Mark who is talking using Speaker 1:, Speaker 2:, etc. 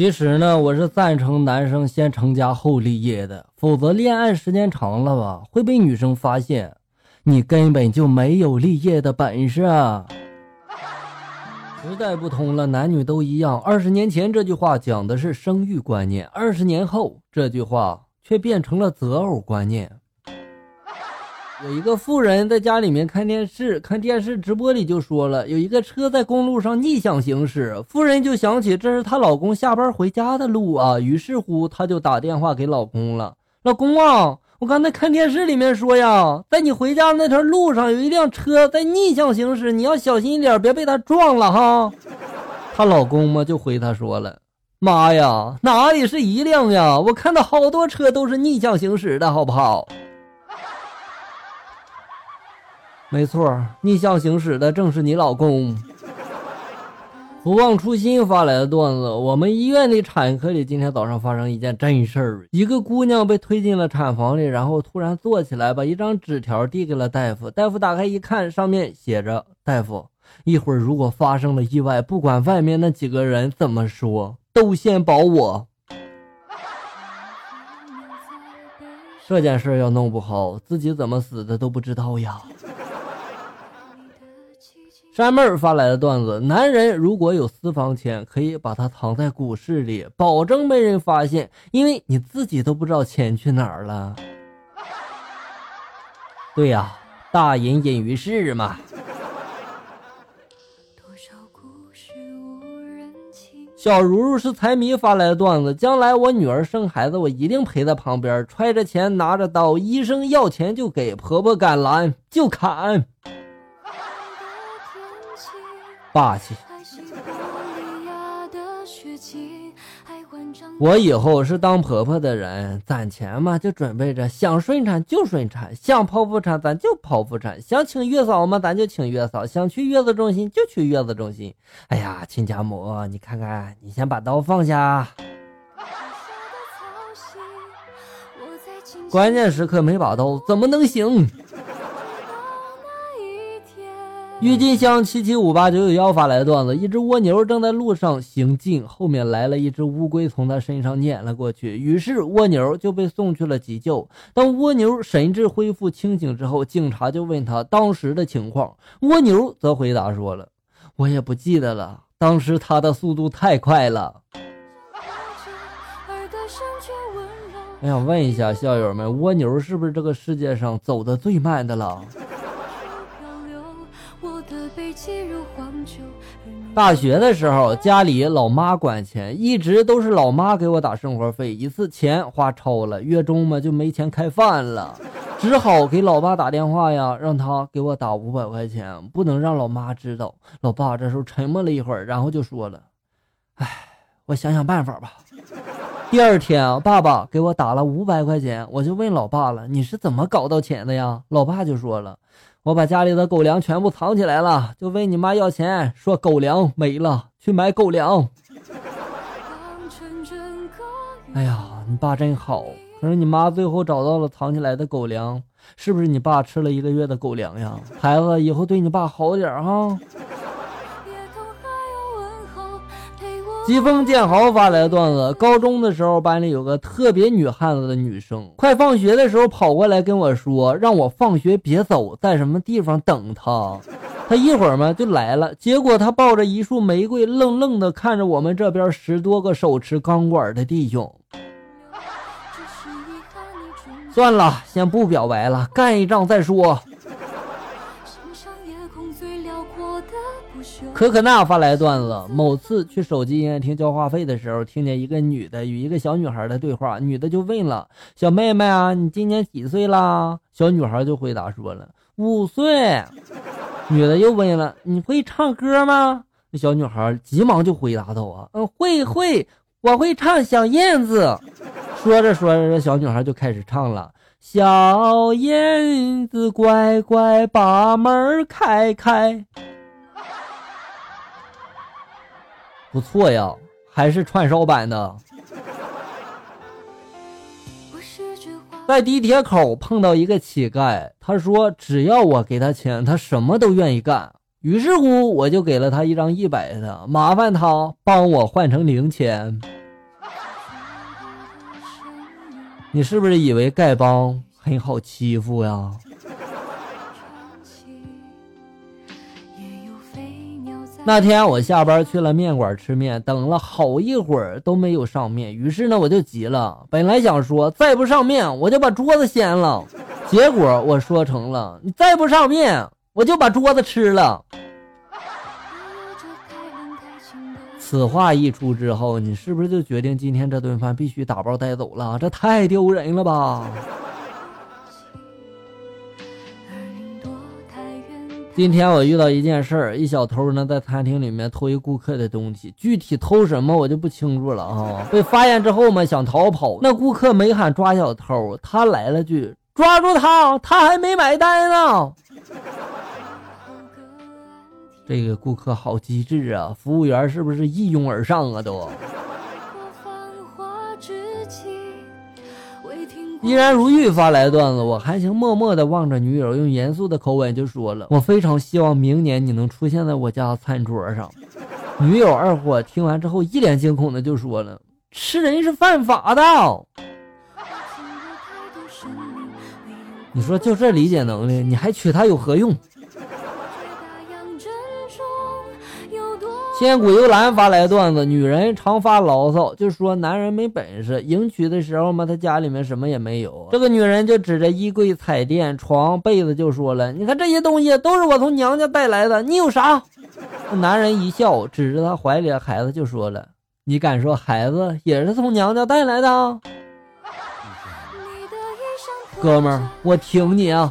Speaker 1: 其实呢，我是赞成男生先成家后立业的，否则恋爱时间长了吧，会被女生发现你根本就没有立业的本事啊。时代不同了，男女都一样。二十年前这句话讲的是生育观念，二十年后这句话却变成了择偶观念。有一个妇人在家里面看电视，看电视直播里就说了，有一个车在公路上逆向行驶，妇人就想起这是她老公下班回家的路啊，于是乎她就打电话给老公了。老公啊，我刚才看电视里面说呀，在你回家那条路上有一辆车在逆向行驶，你要小心一点，别被他撞了哈。她老公嘛就回她说了，妈呀，哪里是一辆呀，我看到好多车都是逆向行驶的，好不好？没错，逆向行驶的正是你老公。不忘初心发来的段子：我们医院的产科里今天早上发生一件真事儿，一个姑娘被推进了产房里，然后突然坐起来，把一张纸条递给了大夫。大夫打开一看，上面写着：“大夫，一会儿如果发生了意外，不管外面那几个人怎么说，都先保我。”这件事要弄不好，自己怎么死的都不知道呀。山妹儿发来的段子：男人如果有私房钱，可以把它藏在股市里，保证没人发现，因为你自己都不知道钱去哪儿了。对呀，大隐隐于市嘛。小如如是财迷发来的段子：将来我女儿生孩子，我一定陪在旁边，揣着钱，拿着刀，医生要钱就给，婆婆敢拦就砍。霸气！我以后是当婆婆的人，攒钱嘛就准备着，想顺产就顺产，想剖腹产咱就剖腹产，想请月嫂嘛咱就请月嫂，想去月子中心就去月子中心。哎呀，亲家母，你看看，你先把刀放下。关键时刻没把刀，怎么能行？郁金香七七五八九九幺发来的段子：一只蜗牛正在路上行进，后面来了一只乌龟，从它身上碾了过去，于是蜗牛就被送去了急救。当蜗牛神志恢复清醒之后，警察就问他当时的情况，蜗牛则回答说了：“我也不记得了，当时它的速度太快了。”我想问一下校友们，蜗牛是不是这个世界上走的最慢的了？大学的时候，家里老妈管钱，一直都是老妈给我打生活费。一次钱花超了，月中嘛就没钱开饭了，只好给老爸打电话呀，让他给我打五百块钱，不能让老妈知道。老爸这时候沉默了一会儿，然后就说了：“哎，我想想办法吧。”第二天，爸爸给我打了五百块钱，我就问老爸了：“你是怎么搞到钱的呀？”老爸就说了。我把家里的狗粮全部藏起来了，就问你妈要钱，说狗粮没了，去买狗粮。哎呀，你爸真好。可是你妈最后找到了藏起来的狗粮，是不是你爸吃了一个月的狗粮呀？孩子，以后对你爸好点哈。疾风剑豪发来的段子：高中的时候，班里有个特别女汉子的女生，快放学的时候跑过来跟我说，让我放学别走，在什么地方等她。她一会儿嘛就来了，结果她抱着一束玫瑰，愣愣的看着我们这边十多个手持钢管的弟兄。算了，先不表白了，干一仗再说。可可娜发来段子：某次去手机营业厅交话费的时候，听见一个女的与一个小女孩的对话。女的就问了：“小妹妹啊，你今年几岁啦？”小女孩就回答说了：“五岁。”女的又问了：“你会唱歌吗？”那小女孩急忙就回答道：“啊，嗯，会会，我会唱小燕子。”说着说着，这小女孩就开始唱了：“小燕子乖乖把门开开。”不错呀还是串烧版的。在地铁口碰到一个乞丐他说只要我给他钱他什么都愿意干。于是乎我就给了他一张一百的麻烦他帮我换成零钱。你是不是以为丐帮很好欺负呀？那天我下班去了面馆吃面，等了好一会儿都没有上面，于是呢我就急了，本来想说再不上面我就把桌子掀了，结果我说成了你再不上面我就把桌子吃了。此话一出之后，你是不是就决定今天这顿饭必须打包带走了？这太丢人了吧！今天我遇到一件事儿，一小偷呢在餐厅里面偷一顾客的东西，具体偷什么我就不清楚了啊。被发现之后嘛，想逃跑，那顾客没喊抓小偷，他来了句抓住他，他还没买单呢。这个顾客好机智啊！服务员是不是一拥而上啊？都依然如玉发来段子，我含情，默默的望着女友，用严肃的口吻就说了：“我非常希望明年你能出现在我家餐桌上。”女友二货听完之后一脸惊恐的就说了：“吃人是犯法的。”你说就这理解能力，你还娶她有何用？千古幽兰发来段子：女人常发牢骚，就说男人没本事。迎娶的时候嘛，他家里面什么也没有。这个女人就指着衣柜、彩电、床、被子就说了：“你看这些东西都是我从娘家带来的，你有啥？”男人一笑，指着他怀里的孩子就说了：“你敢说孩子也是从娘家带来的？”哥们儿，我挺你啊！